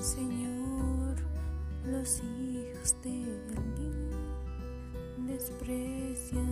Señor, los hijos de mí desprecian.